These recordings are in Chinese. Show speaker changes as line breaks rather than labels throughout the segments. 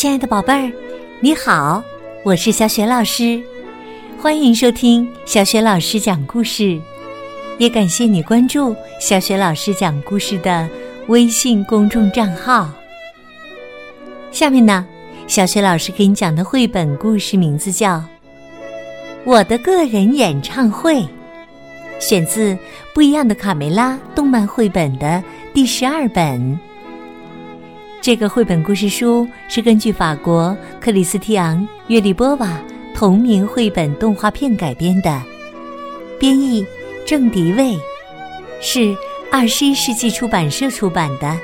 亲爱的宝贝儿，你好，我是小雪老师，欢迎收听小雪老师讲故事，也感谢你关注小雪老师讲故事的微信公众账号。下面呢，小雪老师给你讲的绘本故事名字叫《我的个人演唱会》，选自《不一样的卡梅拉》动漫绘本的第十二本。这个绘本故事书是根据法国克里斯蒂昂·约利波瓦同名绘本动画片改编的，编译郑迪卫，是二十一世纪出版社出版的。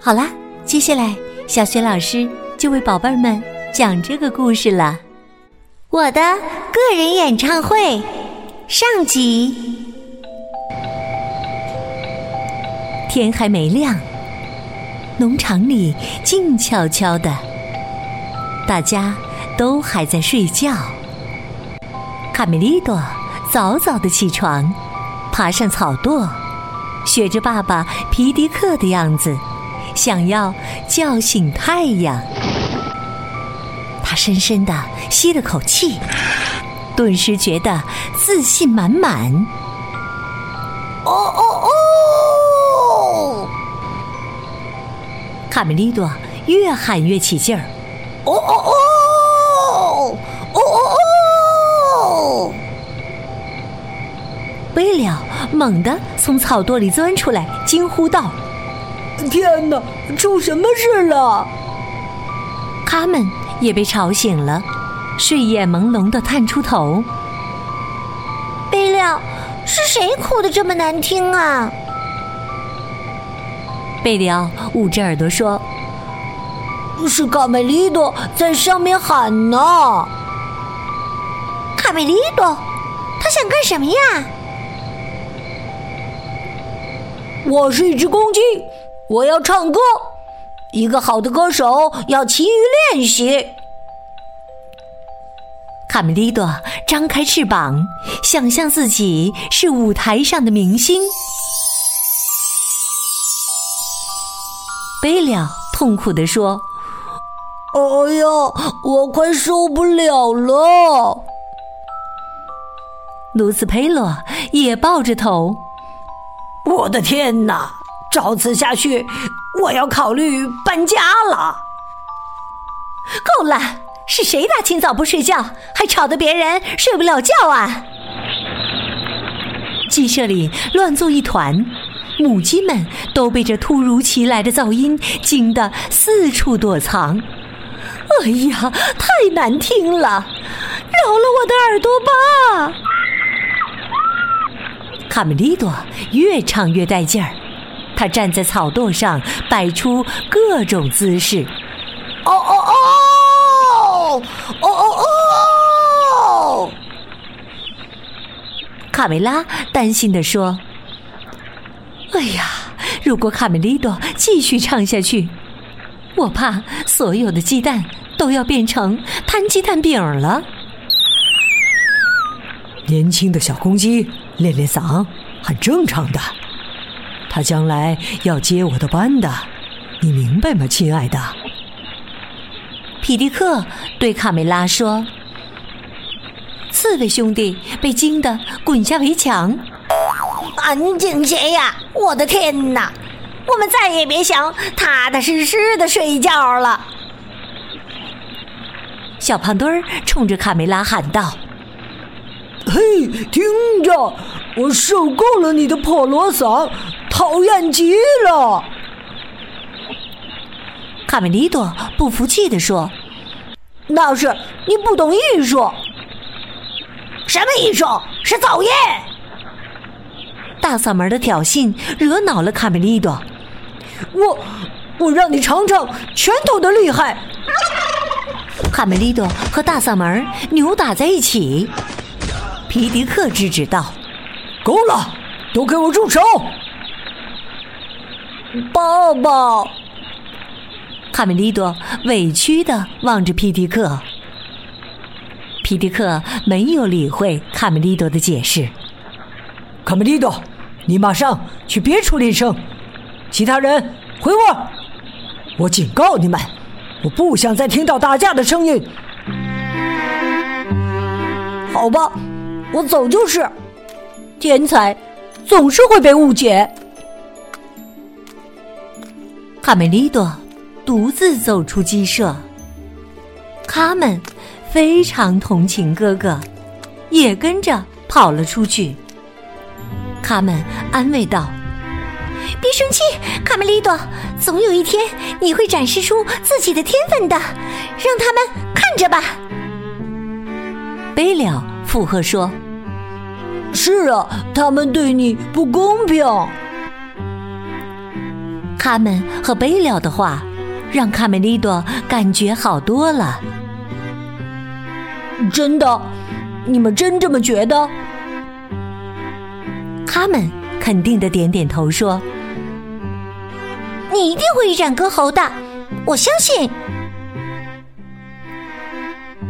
好啦，接下来小雪老师就为宝贝儿们讲这个故事了。我的个人演唱会上集，天还没亮。农场里静悄悄的，大家都还在睡觉。卡梅利多早早的起床，爬上草垛，学着爸爸皮迪克的样子，想要叫醒太阳。他深深的吸了口气，顿时觉得自信满满。卡梅利多越喊越起劲儿，哦哦哦，哦哦哦！贝利奥猛地从草垛里钻出来，惊呼道：“
天哪，出什么事了？”
他们也被吵醒了，睡眼朦胧的探出头。
贝了，是谁哭的这么难听啊？
贝里奥捂着耳朵说：“
是卡梅利多在上面喊呢。”
卡梅利多，他想干什么呀？
我是一只公鸡，我要唱歌。一个好的歌手要勤于练习。
卡梅利多张开翅膀，想象自己是舞台上的明星。贝利奥痛苦地说：“
哎呀，我快受不了了！”
卢斯佩洛也抱着头：“
我的天哪，照此下去，我要考虑搬家了。”
够了！是谁大清早不睡觉，还吵得别人睡不了觉啊？鸡舍里乱作一团。母鸡们都被这突如其来的噪音惊得四处躲藏。哎呀，太难听了！饶了我的耳朵吧！卡梅利多越唱越带劲儿，他站在草垛上摆出各种姿势。
哦哦哦！哦哦哦！
卡梅拉担心地说。哎呀！如果卡梅利多继续唱下去，我怕所有的鸡蛋都要变成摊鸡蛋饼了。
年轻的小公鸡练练嗓很正常的，他将来要接我的班的，你明白吗，亲爱的？
皮迪克对卡梅拉说：“刺猬兄弟被惊得滚下围墙。”
安静些呀！我的天哪，我们再也别想踏踏实实的睡觉了。
小胖墩儿冲着卡梅拉喊道：“
嘿，听着，我受够了你的破锣嗓，讨厌极了！”
卡梅利多不服气地说：“
那是你不懂艺术。
什么艺术？是噪音！”
大嗓门的挑衅惹恼了卡梅利多，
我我让你尝尝拳头的厉害！
卡梅利多和大嗓门扭打在一起，皮迪克制止道：“
够了，都给我住手！”抱抱，
卡梅利多委屈的望着皮迪克，皮迪克没有理会卡梅利多的解释。
卡梅利多，你马上去别处练声，其他人回屋。我警告你们，我不想再听到打架的声音。
好吧，我走就是。天才总是会被误解。
卡梅利多独自走出鸡舍，他们非常同情哥哥，也跟着跑了出去。他们安慰道：“
别生气，卡梅利多，总有一天你会展示出自己的天分的，让他们看着吧。”
贝了附和说：“
是啊，他们对你不公平。”
他们和贝了的话，让卡梅利多感觉好多了。
真的，你们真这么觉得？
他们肯定的点点头说：“
你一定会一展歌喉的，我相信。”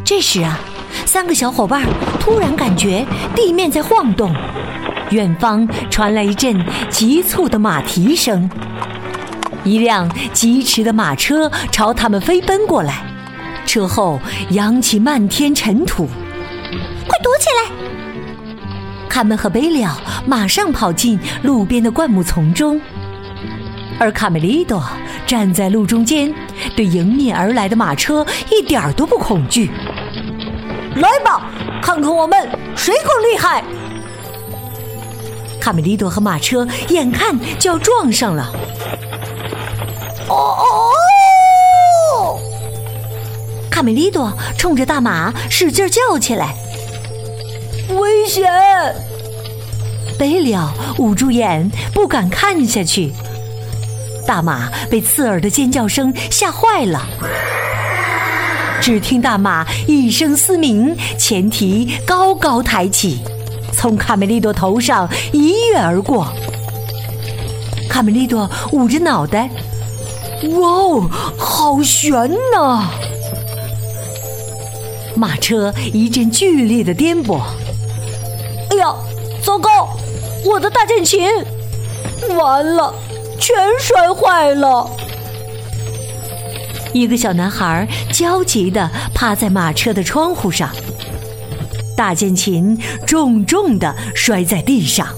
这时啊，三个小伙伴突然感觉地面在晃动，远方传来一阵急促的马蹄声。一辆疾驰的马车朝他们飞奔过来，车后扬起漫天尘土。
快躲起来！
卡门和贝了马上跑进路边的灌木丛中，而卡梅利多站在路中间，对迎面而来的马车一点儿都不恐惧。
来吧，看看我们谁更厉害！
卡梅利多和马车眼看就要撞上了。
哦哦！
卡梅利多冲着大马使劲叫起来：“
危险！”
贝了捂住眼，不敢看下去。大马被刺耳的尖叫声吓坏了，只听大马一声嘶鸣，前蹄高高抬起，从卡梅利多头上一跃而过。卡梅利多捂着脑袋。
哇哦，好悬呐！
马车一阵剧烈的颠簸。
糟糕！我的大键琴，完了，全摔坏了。
一个小男孩焦急地趴在马车的窗户上，大键琴重重地摔在地上。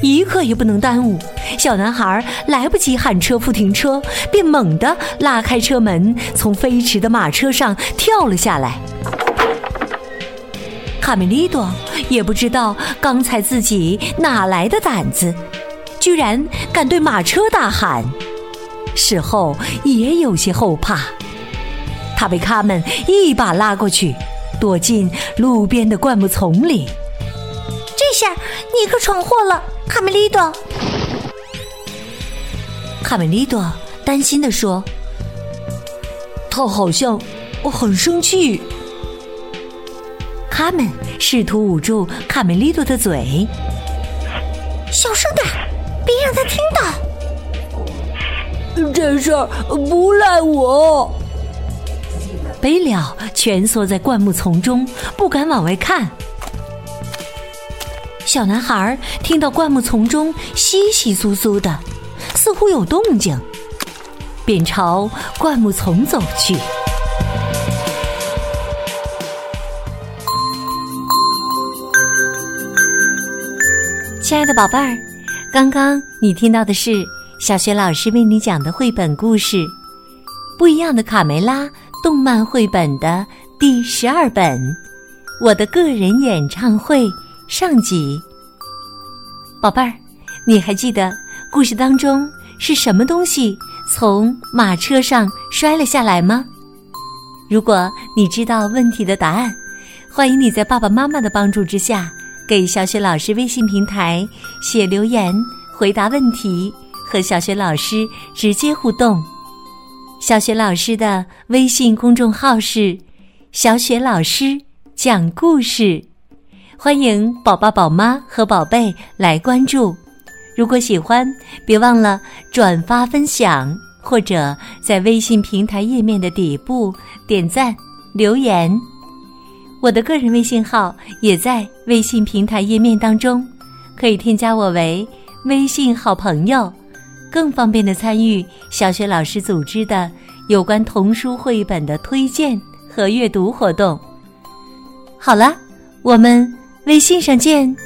一刻也不能耽误。小男孩来不及喊车夫停车，便猛地拉开车门，从飞驰的马车上跳了下来。卡梅利多也不知道刚才自己哪来的胆子，居然敢对马车大喊。事后也有些后怕，他被卡门一把拉过去，躲进路边的灌木丛里。
这下你可闯祸了，卡梅利多。
卡梅利多担心地说：“
他好像很生气。”
他们试图捂住卡梅利多的嘴，
小声点，别让他听
到。这事儿不赖我。
北了蜷缩在灌木丛中，不敢往外看。小男孩听到灌木丛中稀稀疏疏的。似乎有动静，便朝灌木丛走去。亲爱的宝贝儿，刚刚你听到的是小学老师为你讲的绘本故事《不一样的卡梅拉》动漫绘本的第十二本《我的个人演唱会》上集。宝贝儿，你还记得？故事当中是什么东西从马车上摔了下来吗？如果你知道问题的答案，欢迎你在爸爸妈妈的帮助之下，给小雪老师微信平台写留言回答问题，和小雪老师直接互动。小雪老师的微信公众号是“小雪老师讲故事”，欢迎宝宝、宝妈和宝贝来关注。如果喜欢，别忘了转发分享，或者在微信平台页面的底部点赞留言。我的个人微信号也在微信平台页面当中，可以添加我为微信好朋友。更方便的参与小学老师组织的有关童书绘本的推荐和阅读活动。好了，我们微信上见。